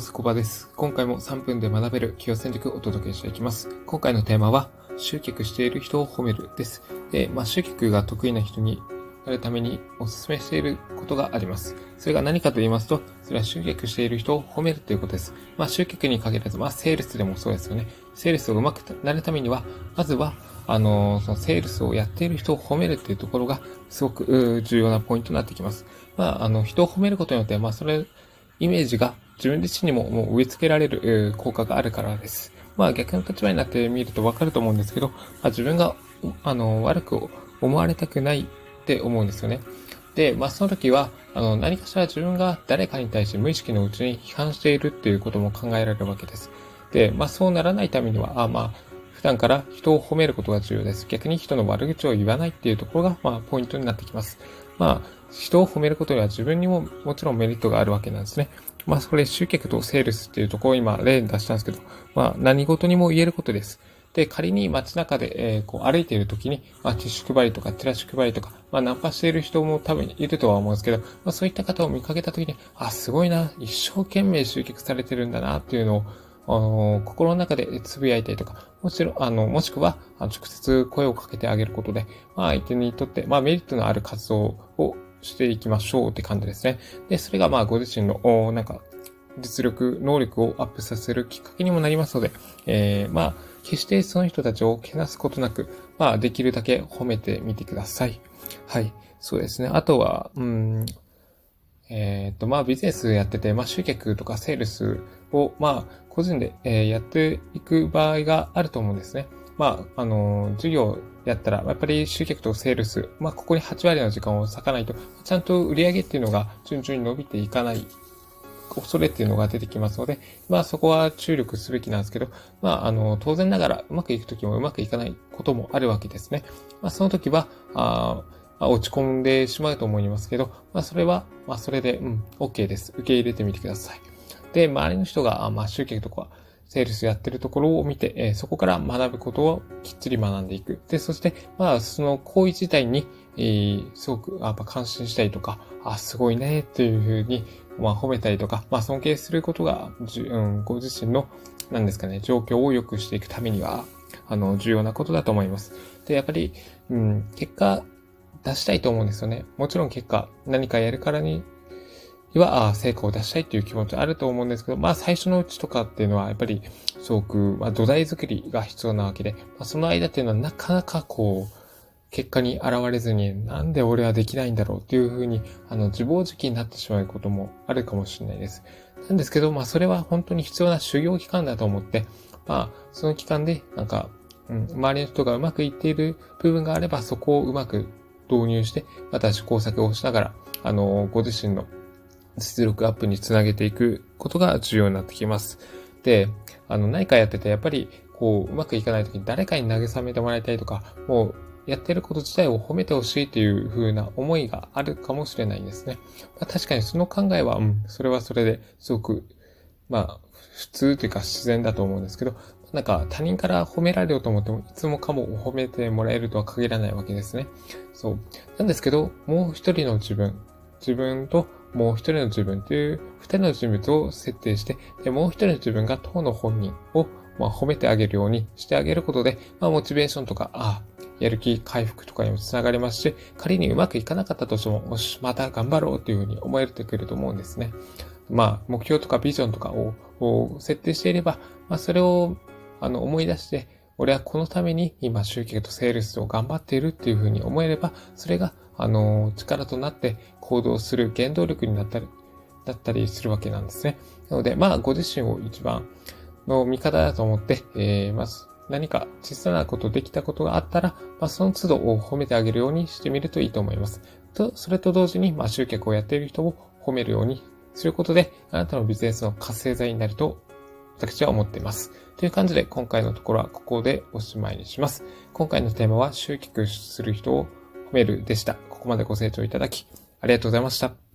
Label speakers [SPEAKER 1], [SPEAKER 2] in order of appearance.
[SPEAKER 1] ます。コバです。今回も3分で学べる企業戦略をお届けしていきます。今回のテーマは、集客している人を褒めるです。で、まあ、集客が得意な人になるためにお勧めしていることがあります。それが何かと言いますと、それは集客している人を褒めるということです。まあ、集客に限らず、まあ、セールスでもそうですよね。セールスをうまくなるためには、まずは、あの、そのセールスをやっている人を褒めるっていうところが、すごく重要なポイントになってきます。まあ、あの、人を褒めることによって、まあ、それ、イメージが自分自身にももう植え付けられる効果があるからです。まあ逆の立場になってみるとわかると思うんですけど、まあ、自分が、あの、悪く思われたくないって思うんですよね。で、まあその時は、あの、何かしら自分が誰かに対して無意識のうちに批判しているっていうことも考えられるわけです。で、まあそうならないためには、あまあ、普段から人を褒めることが重要です。逆に人の悪口を言わないっていうところが、まあ、ポイントになってきます。まあ、人を褒めることには自分にももちろんメリットがあるわけなんですね。まあ、それ集客とセールスっていうところを今例に出したんですけど、まあ、何事にも言えることです。で、仮に街中で、えー、こう歩いている時に、まあ、ティッシュ配りとか、チラシ配りとか、まあ、ナンパしている人も多分いるとは思うんですけど、まあ、そういった方を見かけた時に、あ、すごいな、一生懸命集客されてるんだな、っていうのを、あの、心の中でつぶやいたりとか、もちろん、あの、もしくは、直接声をかけてあげることで、まあ、相手にとって、まあ、メリットのある活動をしていきましょうって感じですね。で、それがまあご自身の、なんか、実力、能力をアップさせるきっかけにもなりますので、えー、まあ、決してその人たちをけなすことなく、まあ、できるだけ褒めてみてください。はい。そうですね。あとは、うん、えっ、ー、と、まあ、ビジネスやってて、まあ、集客とかセールスを、まあ、個人で、えー、やっていく場合があると思うんですね。まあ、あの、授業やったら、やっぱり集客とセールス、まあ、ここに8割の時間を割かないと、ちゃんと売り上げっていうのが順々に伸びていかない恐れっていうのが出てきますので、まあそこは注力すべきなんですけど、まああの、当然ながらうまくいくときもうまくいかないこともあるわけですね。まあその時は、あ落ち込んでしまうと思いますけど、まあそれは、まあそれで、うん、OK です。受け入れてみてください。で、周りの人が、まあ集客とか、セールスやってるところを見て、え、そこから学ぶことをきっちり学んでいく。で、そして、まあ、その行為自体に、えー、すごく、やっぱ感心したりとか、あ、すごいね、っていうふうに、まあ、褒めたりとか、まあ、尊敬することが、じうん、ご自身の、なんですかね、状況を良くしていくためには、あの、重要なことだと思います。で、やっぱり、うん、結果、出したいと思うんですよね。もちろん結果、何かやるからには、成果を出したいっていう気持ちあると思うんですけど、まあ最初のうちとかっていうのは、やっぱり、すごく、まあ土台作りが必要なわけで、まあ、その間っていうのはなかなかこう、結果に現れずに、なんで俺はできないんだろうっていうふうに、あの、自暴自棄になってしまうこともあるかもしれないです。なんですけど、まあそれは本当に必要な修行期間だと思って、まあ、その期間で、なんか、うん、周りの人がうまくいっている部分があれば、そこをうまく導入して、また試行錯誤しながら、あの、ご自身の実力アップにつなげていくことが重要になってきます。で、あの、何かやってて、やっぱり、こう、うまくいかないときに誰かに慰めてもらいたいとか、もう、やってること自体を褒めてほしいという風な思いがあるかもしれないんですね。まあ、確かにその考えは、うん、それはそれですごく、まあ、普通というか自然だと思うんですけど、なんか他人から褒められようと思っても、いつもかも褒めてもらえるとは限らないわけですね。そう。なんですけど、もう一人の自分、自分ともう一人の自分という二人の人物を設定して、でもう一人の自分が当の本人を、まあ、褒めてあげるようにしてあげることで、まあ、モチベーションとか、ああ、やる気回復とかにもつながりますし、仮にうまくいかなかったとしても、よし、また頑張ろうというふうに思えてくると思うんですね。まあ、目標とかビジョンとかを設定していれば、まあ、それを、あの、思い出して、俺はこのために今集客とセールスを頑張っているっていうふうに思えれば、それがあの、力となって行動する原動力になったり、だったりするわけなんですね。なので、まあ、ご自身を一番の味方だと思って、えー、まず、何か小さなことできたことがあったら、まあ、その都度を褒めてあげるようにしてみるといいと思います。と、それと同時に、まあ、集客をやっている人を褒めるようにすることで、あなたのビジネスの活性剤になると、私は思っています。という感じで、今回のところはここでおしまいにします。今回のテーマは、集客する人をメールでした。ここまでご清聴いただき、ありがとうございました。